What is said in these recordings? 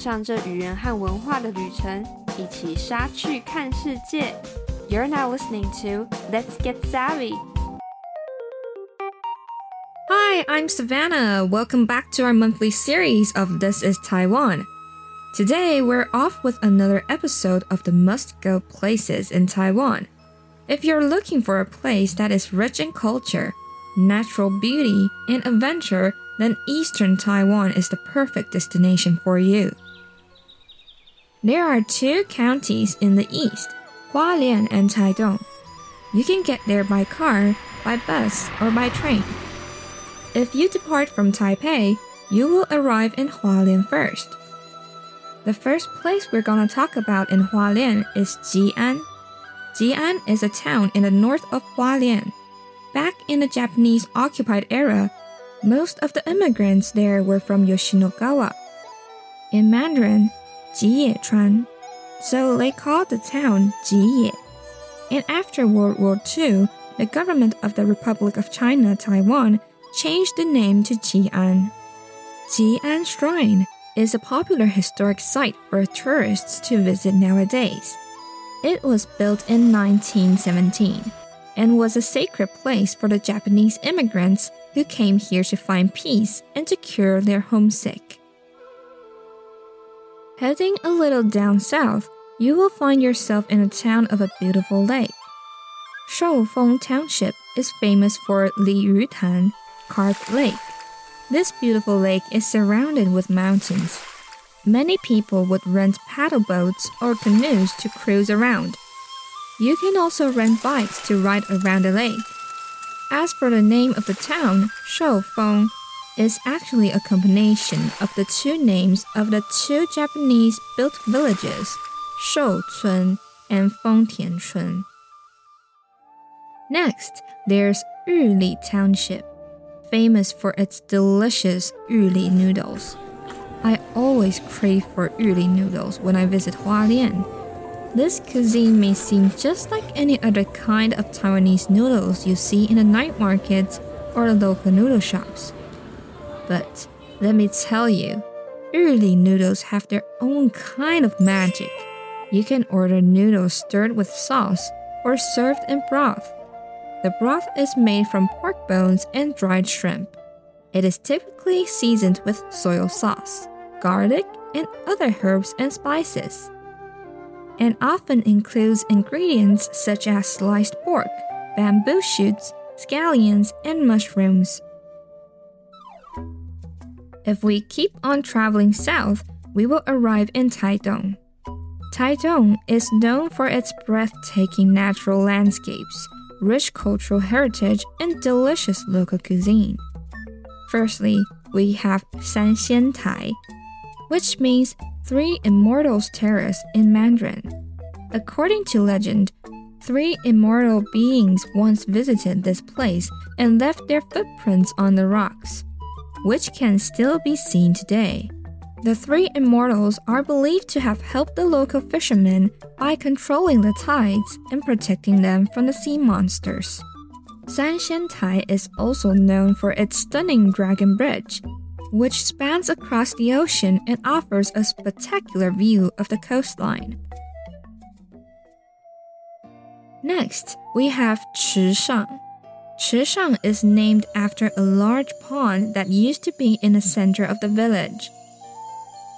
上这语言和文化的旅程，一起杀去看世界。You're now listening to Let's Get Savvy. Hi, I'm Savanna. Welcome back to our monthly series of This is Taiwan. Today, we're off with another episode of the must go places in Taiwan. If you're looking for a place that is rich in culture, natural beauty, and adventure, then Eastern Taiwan is the perfect destination for you. There are two counties in the east, Hualien and Taitung. You can get there by car, by bus, or by train. If you depart from Taipei, you will arrive in Hualien first. The first place we're gonna talk about in Hualien is Ji'an. Ji'an is a town in the north of Hualien. Back in the Japanese occupied era, most of the immigrants there were from Yoshinogawa. In Mandarin, Chuan. So they called the town Jiye. And after World War II, the government of the Republic of China, Taiwan, changed the name to Ji'an. Ji'an Shrine is a popular historic site for tourists to visit nowadays. It was built in 1917 and was a sacred place for the Japanese immigrants who came here to find peace and to cure their homesick. Heading a little down south, you will find yourself in a town of a beautiful lake. Shoufeng Township is famous for Li Yutan, Carp Lake. This beautiful lake is surrounded with mountains. Many people would rent paddle boats or canoes to cruise around. You can also rent bikes to ride around the lake. As for the name of the town, Shoufeng is actually a combination of the two names of the two Japanese built villages, Shouchun and Fengtianchun. Next, there's Yuli Township, famous for its delicious Yuli noodles. I always crave for Yuli noodles when I visit Hualien. This cuisine may seem just like any other kind of Taiwanese noodles you see in the night markets or the local noodle shops. But let me tell you, Yuli noodles have their own kind of magic. You can order noodles stirred with sauce or served in broth. The broth is made from pork bones and dried shrimp. It is typically seasoned with soy sauce, garlic, and other herbs and spices and often includes ingredients such as sliced pork, bamboo shoots, scallions, and mushrooms. If we keep on traveling south, we will arrive in Taitung. Taitung is known for its breathtaking natural landscapes, rich cultural heritage, and delicious local cuisine. Firstly, we have Sanxiantai, which means Three Immortals Terrace in Mandarin. According to legend, three immortal beings once visited this place and left their footprints on the rocks, which can still be seen today. The three immortals are believed to have helped the local fishermen by controlling the tides and protecting them from the sea monsters. Sanxiantai is also known for its stunning dragon bridge, which spans across the ocean and offers a spectacular view of the coastline. Next, we have Chishang. Chishang is named after a large pond that used to be in the center of the village.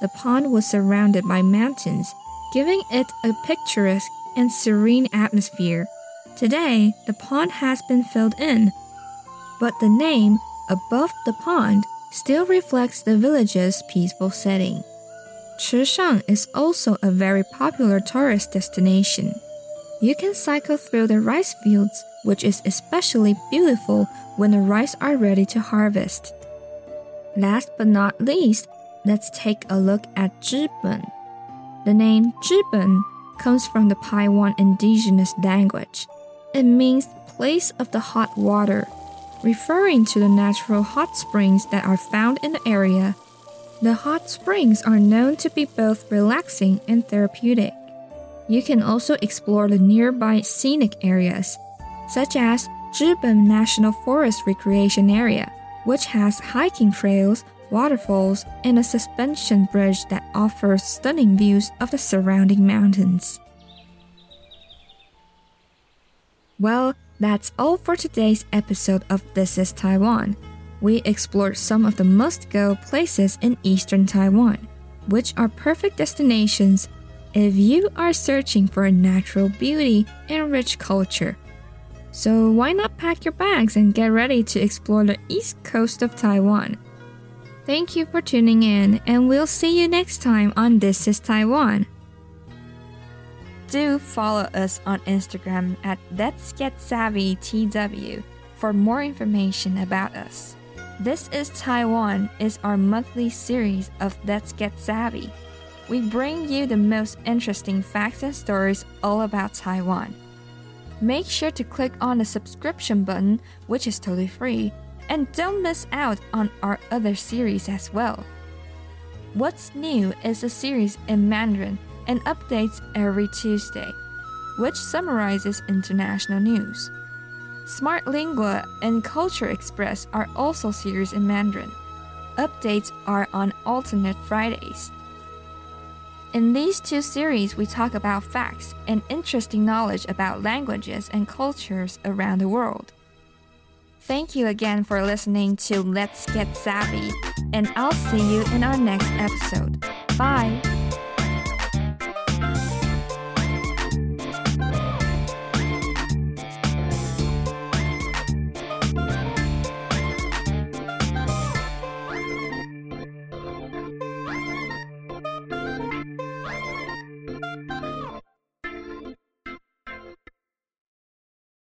The pond was surrounded by mountains, giving it a picturesque and serene atmosphere. Today, the pond has been filled in, but the name above the pond still reflects the village's peaceful setting. Chishang is also a very popular tourist destination. You can cycle through the rice fields, which is especially beautiful when the rice are ready to harvest. Last but not least, let's take a look at Zhiben. The name Zhiben comes from the Paiwan indigenous language. It means place of the hot water referring to the natural hot springs that are found in the area. The hot springs are known to be both relaxing and therapeutic. You can also explore the nearby scenic areas, such as Zhiben National Forest Recreation Area, which has hiking trails, waterfalls, and a suspension bridge that offers stunning views of the surrounding mountains. Well, that's all for today's episode of This is Taiwan. We explored some of the must go places in eastern Taiwan, which are perfect destinations if you are searching for natural beauty and rich culture. So, why not pack your bags and get ready to explore the east coast of Taiwan? Thank you for tuning in, and we'll see you next time on This is Taiwan. Do follow us on Instagram at Let's Get Savvy TW for more information about us. This is Taiwan is our monthly series of Let's Get Savvy. We bring you the most interesting facts and stories all about Taiwan. Make sure to click on the subscription button, which is totally free, and don't miss out on our other series as well. What's New is a series in Mandarin and updates every Tuesday, which summarizes international news. Smart Lingua and Culture Express are also series in Mandarin. Updates are on alternate Fridays. In these two series, we talk about facts and interesting knowledge about languages and cultures around the world. Thank you again for listening to Let's Get Savvy, and I'll see you in our next episode. Bye!